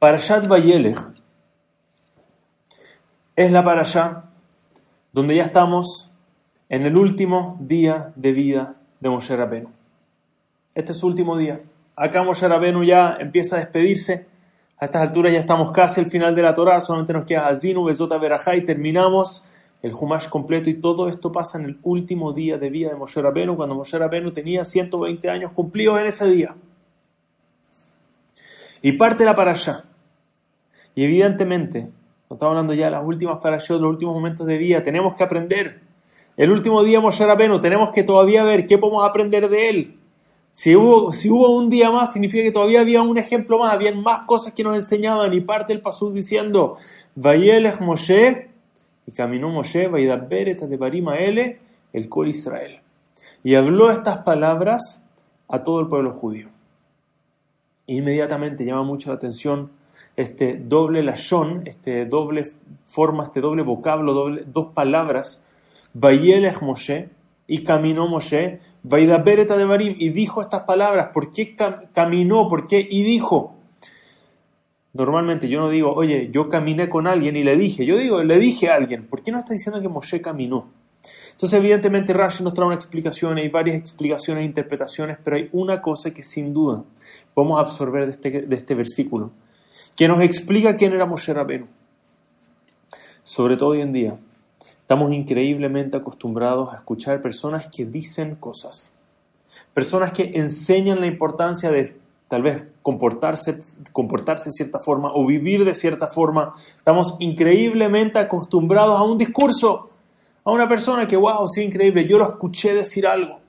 Parashat Vayelech es la parashá donde ya estamos en el último día de vida de Moshe Rabenu. Este es su último día. Acá Moshe Rabenu ya empieza a despedirse. A estas alturas ya estamos casi al final de la Torah, solamente nos queda Azinu, Besota, Berajá y terminamos el Humash completo y todo esto pasa en el último día de vida de Moshe Rabenu, cuando Moshe Rabenu tenía 120 años cumplidos en ese día. Y parte la parashá. Y evidentemente, no estamos hablando ya de las últimas parashot, los últimos momentos de vida, tenemos que aprender. El último día Moshe Rabenu, tenemos que todavía ver qué podemos aprender de él. Si hubo, si hubo un día más, significa que todavía había un ejemplo más, habían más cosas que nos enseñaban. Y parte el pasú diciendo, Vayelech Moshe, y caminó Moshe, Vaidaberet de Barima Ele, el Col Israel. Y habló estas palabras a todo el pueblo judío. Inmediatamente llama mucho la atención este doble lashon, este doble forma, este doble vocablo, doble, dos palabras, Vayelech Moshe, y caminó Moshe, Vaidaberet de Barim, y dijo estas palabras. ¿Por qué caminó? ¿Por qué? Y dijo. Normalmente yo no digo, oye, yo caminé con alguien y le dije, yo digo, le dije a alguien, ¿por qué no está diciendo que Moshe caminó? Entonces, evidentemente, Rashi nos trae una explicación, hay varias explicaciones e interpretaciones, pero hay una cosa que sin duda podemos absorber de este, de este versículo, que nos explica quién era Moshe Rabenu. Sobre todo hoy en día, estamos increíblemente acostumbrados a escuchar personas que dicen cosas, personas que enseñan la importancia de tal vez comportarse, comportarse de cierta forma o vivir de cierta forma. Estamos increíblemente acostumbrados a un discurso, a una persona que, wow, sí, increíble, yo lo escuché decir algo.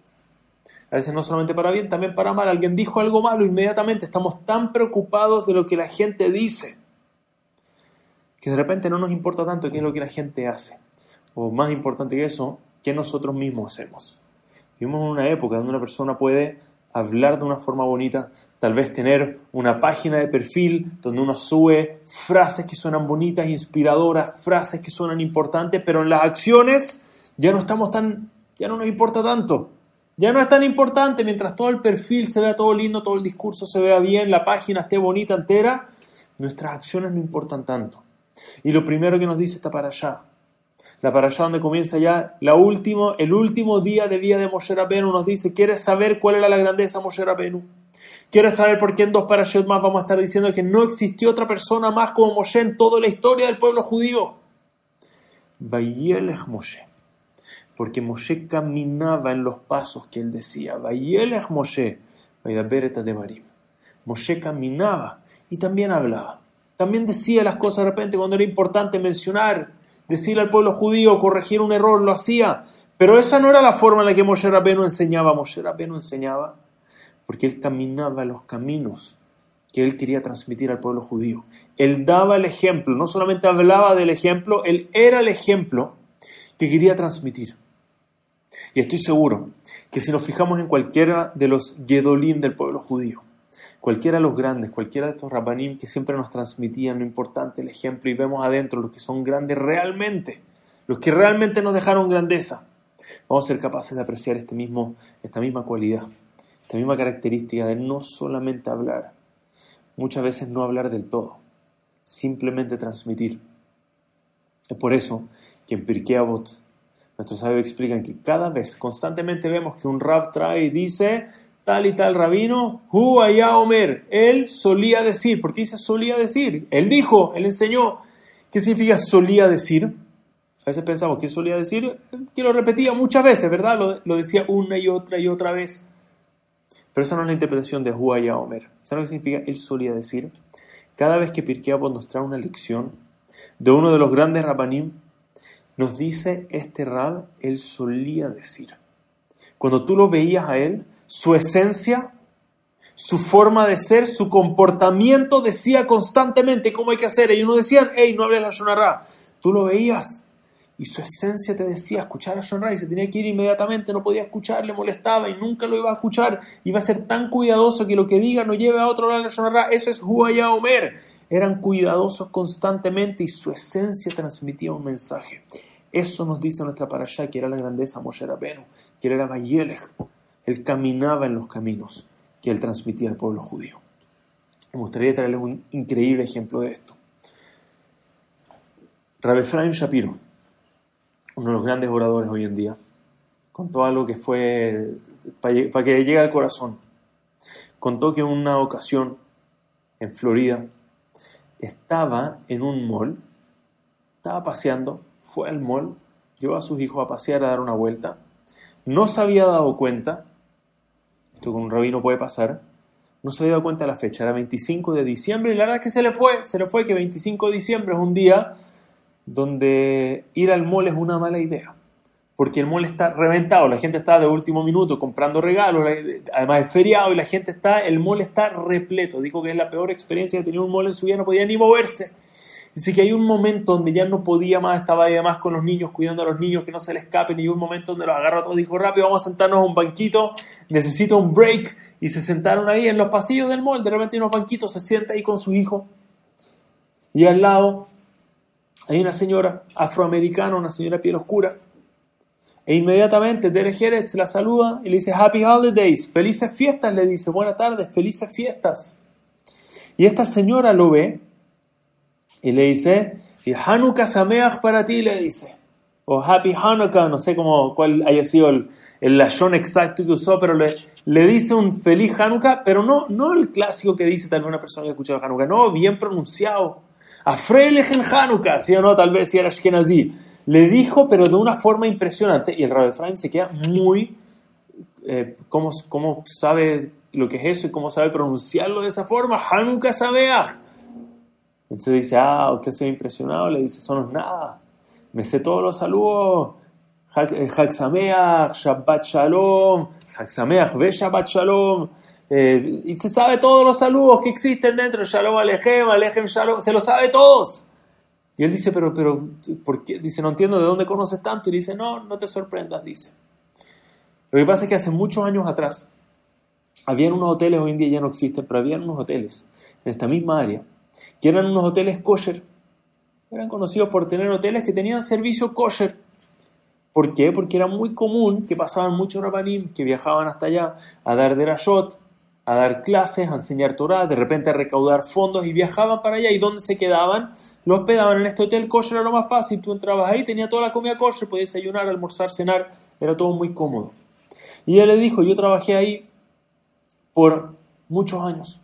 A veces no solamente para bien, también para mal. Alguien dijo algo malo, inmediatamente estamos tan preocupados de lo que la gente dice, que de repente no nos importa tanto qué es lo que la gente hace. O más importante que eso, qué nosotros mismos hacemos. Vivimos en una época donde una persona puede hablar de una forma bonita, tal vez tener una página de perfil donde uno sube frases que suenan bonitas, inspiradoras, frases que suenan importantes, pero en las acciones ya no estamos tan, ya no nos importa tanto. Ya no es tan importante mientras todo el perfil se vea todo lindo, todo el discurso se vea bien, la página esté bonita entera, nuestras acciones no importan tanto. Y lo primero que nos dice está para allá, la parasha donde comienza ya la último, el último día de vida de Moshe Rabenu nos dice, ¿quieres saber cuál era la grandeza de Moshe Rabenu? ¿Quieres saber por qué en dos parashot más vamos a estar diciendo que no existió otra persona más como Moshe en toda la historia del pueblo judío? Vayelech Moshe. Porque Moshe caminaba en los pasos que él decía. Vayelech Moshe. de. Moshe caminaba y también hablaba. También decía las cosas de repente cuando era importante mencionar decirle al pueblo judío, corregir un error, lo hacía. Pero esa no era la forma en la que Moshe Rabbeinu enseñaba. Moshe Rabbeinu enseñaba porque él caminaba los caminos que él quería transmitir al pueblo judío. Él daba el ejemplo, no solamente hablaba del ejemplo, él era el ejemplo que quería transmitir. Y estoy seguro que si nos fijamos en cualquiera de los Yedolim del pueblo judío, cualquiera de los grandes, cualquiera de estos rabanim que siempre nos transmitían lo importante, el ejemplo, y vemos adentro los que son grandes realmente, los que realmente nos dejaron grandeza, vamos a ser capaces de apreciar este mismo, esta misma cualidad, esta misma característica de no solamente hablar, muchas veces no hablar del todo, simplemente transmitir. Es por eso que en Pirkei Avot nuestros sabios explican que cada vez, constantemente vemos que un Rab trae y dice tal y tal rabino, Hu Omer, él solía decir, ¿por qué dice solía decir? Él dijo, él enseñó. ¿Qué significa solía decir? A veces pensamos, ¿qué solía decir? Que lo repetía muchas veces, ¿verdad? Lo, decía una y otra y otra vez. Pero esa no es la interpretación de Hu Omer. ¿Sabes lo que significa? Él solía decir. Cada vez que Pirkei nos trae una lección de uno de los grandes rabanim, nos dice este rab, él solía decir. Cuando tú lo veías a él, su esencia, su forma de ser, su comportamiento decía constantemente cómo hay que hacer. Y uno decían, hey, no hables la Shonará. Tú lo veías y su esencia te decía escuchar a Shonará y se tenía que ir inmediatamente, no podía escuchar, le molestaba y nunca lo iba a escuchar. Iba a ser tan cuidadoso que lo que diga no lleve a otro lado de Shonará. Eso es Huaya Omer. Eran cuidadosos constantemente y su esencia transmitía un mensaje. Eso nos dice nuestra parasha, que era la grandeza Moshe Rabenu, que era Bayelech él caminaba en los caminos que él transmitía al pueblo judío. Me gustaría traerles un increíble ejemplo de esto. Rabbi Efraim Shapiro, uno de los grandes oradores hoy en día, contó algo que fue para que llegue al corazón. Contó que en una ocasión en Florida estaba en un mall, estaba paseando, fue al mall, llevó a sus hijos a pasear, a dar una vuelta, no se había dado cuenta, esto con un rabino puede pasar, no se había dado cuenta de la fecha, era 25 de diciembre y la verdad es que se le fue, se le fue que 25 de diciembre es un día donde ir al mall es una mala idea porque el mall está reventado, la gente está de último minuto comprando regalos, además es feriado y la gente está, el mall está repleto. Dijo que es la peor experiencia que tenía un mall en su vida, no podía ni moverse. Dice que hay un momento donde ya no podía más, estaba ahí además con los niños, cuidando a los niños, que no se le escapen, y un momento donde los agarró a todos, dijo rápido, vamos a sentarnos a un banquito, necesito un break, y se sentaron ahí en los pasillos del mall, de repente hay unos banquitos, se sienta ahí con su hijo, y al lado hay una señora afroamericana, una señora piel oscura, e inmediatamente Derek Jerez la saluda y le dice Happy Holidays, felices fiestas, le dice, buenas tardes, felices fiestas. Y esta señora lo ve y le dice, y Hanukkah Sameach para ti, le dice. O Happy Hanukkah, no sé cómo, cuál haya sido el, el lashon exacto que usó, pero le, le dice un feliz Hanukkah, pero no, no el clásico que dice tal vez una persona que ha escuchado Hanukkah, no, bien pronunciado. A en Hanukkah, ¿sí o no? Tal vez si era Ashkenazi le dijo, pero de una forma impresionante, y el Rabbi Efraim se queda muy... Eh, ¿cómo, ¿Cómo sabe lo que es eso y cómo sabe pronunciarlo de esa forma? Hanukkah Sabeach. Entonces dice, ah, usted se ve impresionado, le dice, eso no es nada. Me sé todos los saludos. Hag eh, Shabbat Shalom, Hag Sameach, ve Shabbat Shalom. Eh, y se sabe todos los saludos que existen dentro, Shalom Alejem, Alejem Shalom, se lo sabe todos. Y él dice, pero, pero, ¿por qué? Dice, no entiendo de dónde conoces tanto. Y dice, no, no te sorprendas, dice. Lo que pasa es que hace muchos años atrás, habían unos hoteles, hoy en día ya no existen, pero habían unos hoteles en esta misma área, que eran unos hoteles kosher. Eran conocidos por tener hoteles que tenían servicio kosher. ¿Por qué? Porque era muy común que pasaban muchos rabanim que viajaban hasta allá a dar derashot, a dar clases, a enseñar Torah, de repente a recaudar fondos y viajaban para allá. ¿Y dónde se quedaban? Lo hospedaban en este hotel kosher, era lo más fácil. Tú entrabas ahí, tenía toda la comida kosher, podías desayunar, almorzar, cenar, era todo muy cómodo. Y él le dijo, yo trabajé ahí por muchos años,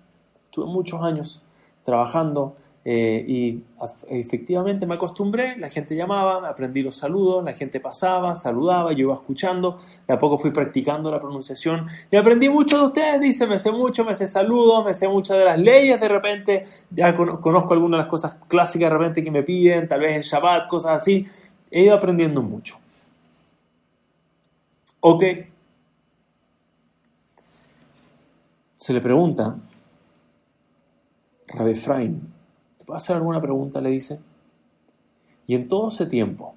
tuve muchos años trabajando eh, y efectivamente me acostumbré, la gente llamaba, aprendí los saludos, la gente pasaba, saludaba, yo iba escuchando, de a poco fui practicando la pronunciación y aprendí mucho de ustedes, dice, me sé mucho, me sé saludos, me sé muchas de las leyes de repente, ya conozco algunas de las cosas clásicas de repente que me piden, tal vez en Shabbat, cosas así, he ido aprendiendo mucho. Ok. Se le pregunta, Rabbi Efraim, ¿Puedo hacer alguna pregunta? Le dice. Y en todo ese tiempo,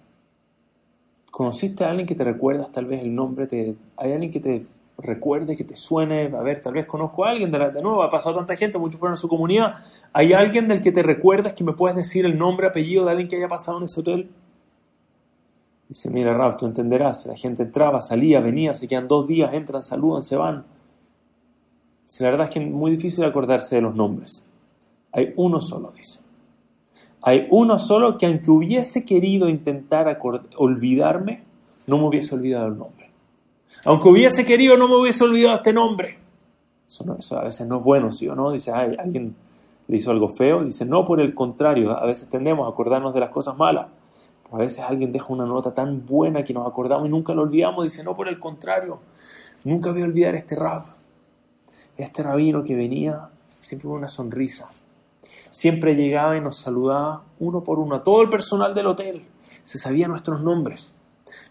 ¿conociste a alguien que te recuerdas tal vez el nombre? Te, ¿Hay alguien que te recuerde, que te suene? A ver, tal vez conozco a alguien, de, la, de nuevo, ha pasado tanta gente, muchos fueron a su comunidad. ¿Hay alguien del que te recuerdas que me puedes decir el nombre, apellido de alguien que haya pasado en ese hotel? Dice, mira, Rab, tú entenderás, la gente entraba, salía, venía, se quedan dos días, entran, saludan, se van. La verdad es que es muy difícil acordarse de los nombres. Hay uno solo, dice. Hay uno solo que aunque hubiese querido intentar olvidarme, no me hubiese olvidado el nombre. Aunque hubiese querido, no me hubiese olvidado este nombre. Eso, a veces no es bueno, ¿sí o no? Dice, Ay, alguien le hizo algo feo. Dice, no, por el contrario, a veces tendemos a acordarnos de las cosas malas. a veces alguien deja una nota tan buena que nos acordamos y nunca lo olvidamos. Dice, no, por el contrario, nunca voy a olvidar este rab, este rabino que venía siempre con una sonrisa Siempre llegaba y nos saludaba uno por uno, a todo el personal del hotel. Se sabía nuestros nombres.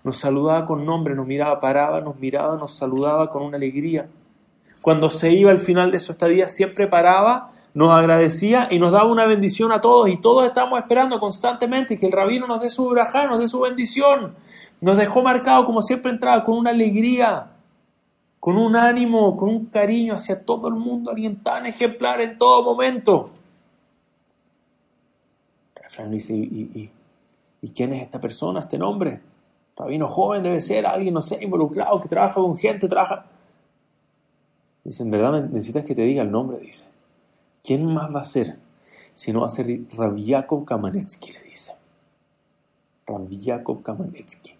Nos saludaba con nombre, nos miraba, paraba, nos miraba, nos saludaba con una alegría. Cuando se iba al final de su estadía, siempre paraba, nos agradecía y nos daba una bendición a todos. Y todos estábamos esperando constantemente que el rabino nos dé su brajá, nos dé su bendición. Nos dejó marcado, como siempre entraba, con una alegría, con un ánimo, con un cariño hacia todo el mundo, alguien tan ejemplar en todo momento. ¿Y, quién es esta persona, este nombre? Rabino joven debe ser, alguien, no sé, involucrado, que trabaja con gente, trabaja... Dice, en verdad necesitas que te diga el nombre, dice. ¿quién más va a ser? Si no va a ser Rabiakov Kamanetsky, le dice. Rabiakov Kamanetsky,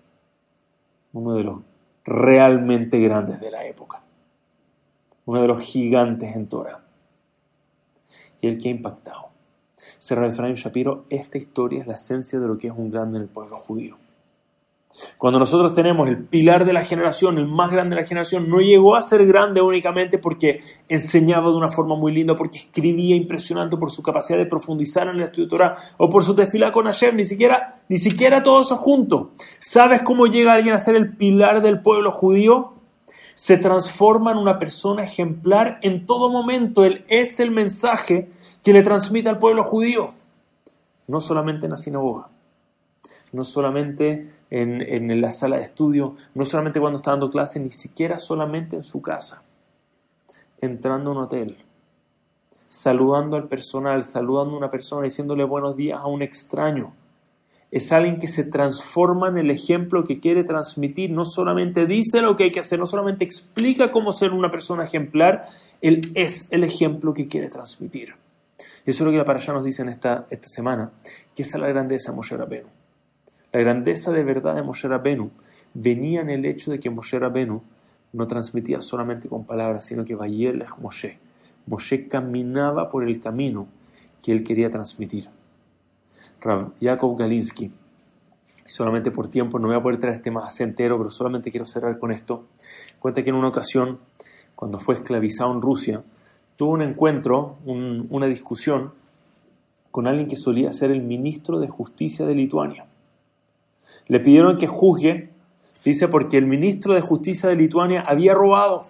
uno de los realmente grandes de la época, uno de los gigantes en Torah. Y el que ha impactado. Serra Efraín Shapiro, esta historia es la esencia de lo que es un grande en el pueblo judío. Cuando nosotros tenemos el pilar de la generación, el más grande de la generación, no llegó a ser grande únicamente porque enseñaba de una forma muy linda, porque escribía impresionante por su capacidad de profundizar en el estudio de Torah o por su tefilá con Hashem, ni siquiera, ni siquiera todo eso junto. ¿Sabes cómo llega alguien a ser el pilar del pueblo judío? Se transforma en una persona ejemplar en todo momento. Él es el mensaje que le transmite al pueblo judío, no solamente en la sinagoga no solamente en, la sala de estudio, no solamente cuando está dando clase, ni siquiera solamente en su casa, entrando a un hotel, saludando al personal, saludando a una persona, diciéndole buenos días a un extraño. Es alguien que se transforma en el ejemplo que quiere transmitir, no solamente dice lo que hay que hacer, no solamente explica cómo ser una persona ejemplar, él es el ejemplo que quiere transmitir. Y eso es lo que la allá nos dice en esta, esta semana, que es la grandeza de Moshe Rabbeinu. La grandeza de verdad de Moshe Rabenu venía en el hecho de que Moshe Rabenu no transmitía solamente con palabras, sino que Vayelech Moshe. Moshe caminaba por el camino que él quería transmitir. Rav Galinsky, solamente por tiempo no voy a poder traer este más entero, pero solamente quiero cerrar con esto. Cuenta que en una ocasión, cuando fue esclavizado en Rusia, tuvo un encuentro, una discusión con alguien que solía ser el ministro de Justicia de Lituania. Le pidieron que juzgue, dice, porque el ministro de Justicia de Lituania había robado.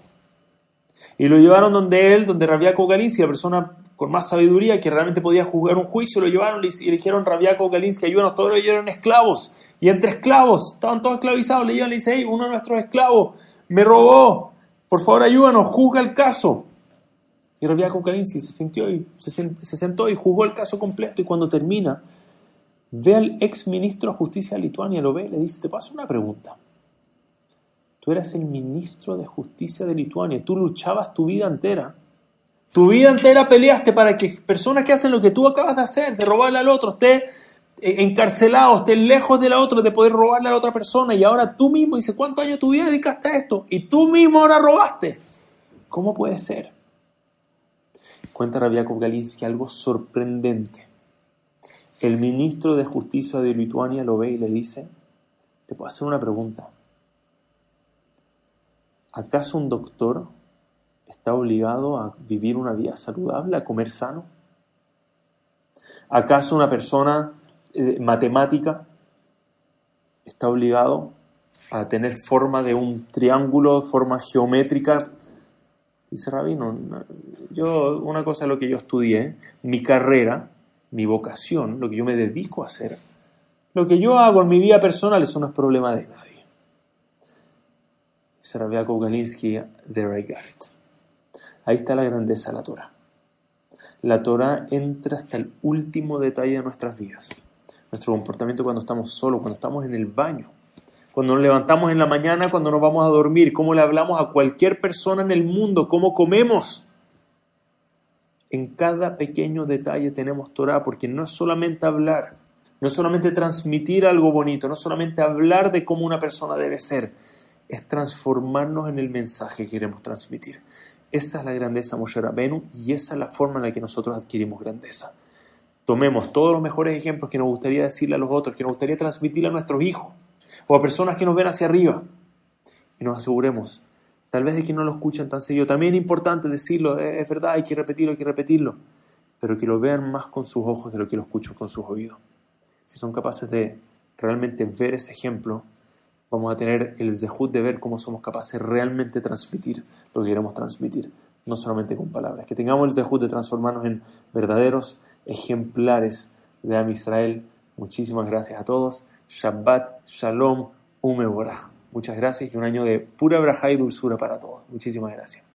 Y lo llevaron donde él, donde Rabiaco Galinsky, la persona con más sabiduría que realmente podía juzgar un juicio, lo llevaron y le dijeron Rabiaco Galinsky, ayúdanos, todos ellos eran esclavos. Y entre esclavos, estaban todos esclavizados, le llevan y le dice, uno de nuestros esclavos me robó, por favor ayúdanos, juzga el caso. Y Rabiaco Galinsky se, sintió y, se sentó y juzgó el caso completo y cuando termina, ve al ex ministro de Justicia de Lituania, lo ve y le dice, te paso una pregunta. Tú eras el ministro de Justicia de Lituania, tú luchabas tu vida entera. Tu vida entera peleaste para que personas que hacen lo que tú acabas de hacer, de robarle al otro, esté encarcelado, esté lejos de la otra, de poder robarle a la otra persona. Y ahora tú mismo, dice, ¿cuántos años tu vida dedicaste a esto? Y tú mismo ahora robaste. ¿Cómo puede ser? Cuenta Rabiakov Galinsky algo sorprendente el ministro de Justicia de Lituania lo ve y le dice, te puedo hacer una pregunta. ¿Acaso un doctor está obligado a vivir una vida saludable, a comer sano? ¿Acaso una persona eh, matemática está obligado a tener forma de un triángulo, forma geométrica? Dice Rabino, yo, una cosa es lo que yo estudié, mi carrera mi vocación, lo que yo me dedico a hacer, lo que yo hago en mi vida personal, eso no es problema de nadie. Dice Rabiakov Galinsky, got it. Ahí está la grandeza de la Torah. La Torah entra hasta el último detalle de nuestras vidas. Nuestro comportamiento cuando estamos solos, cuando estamos en el baño, cuando nos levantamos en la mañana, cuando nos vamos a dormir, cómo le hablamos a cualquier persona en el mundo, cómo comemos, en cada pequeño detalle tenemos Torah, porque no es solamente hablar, no es solamente transmitir algo bonito, no es solamente hablar de cómo una persona debe ser, es transformarnos en el mensaje que queremos transmitir. Esa es la grandeza Moshe Rabenu y esa es la forma en la que nosotros adquirimos grandeza. Tomemos todos los mejores ejemplos que nos gustaría decirle a los otros, que nos gustaría transmitirle a nuestros hijos o a personas que nos ven hacia arriba y nos aseguremos Tal vez de que no lo escuchan tan seguido. También es importante decirlo, es verdad, hay que repetirlo, hay que repetirlo. Pero que lo vean más con sus ojos de lo que lo escuchan con sus oídos. Si son capaces de realmente ver ese ejemplo, vamos a tener el zehut de ver cómo somos capaces de realmente transmitir lo que queremos transmitir, no solamente con palabras. Que tengamos el zehut de transformarnos en verdaderos ejemplares de Am Israel. Muchísimas gracias a todos. Shabbat, Shalom, Umeborah. Muchas gracias y un año de pura braja y dulzura para todos. Muchísimas gracias.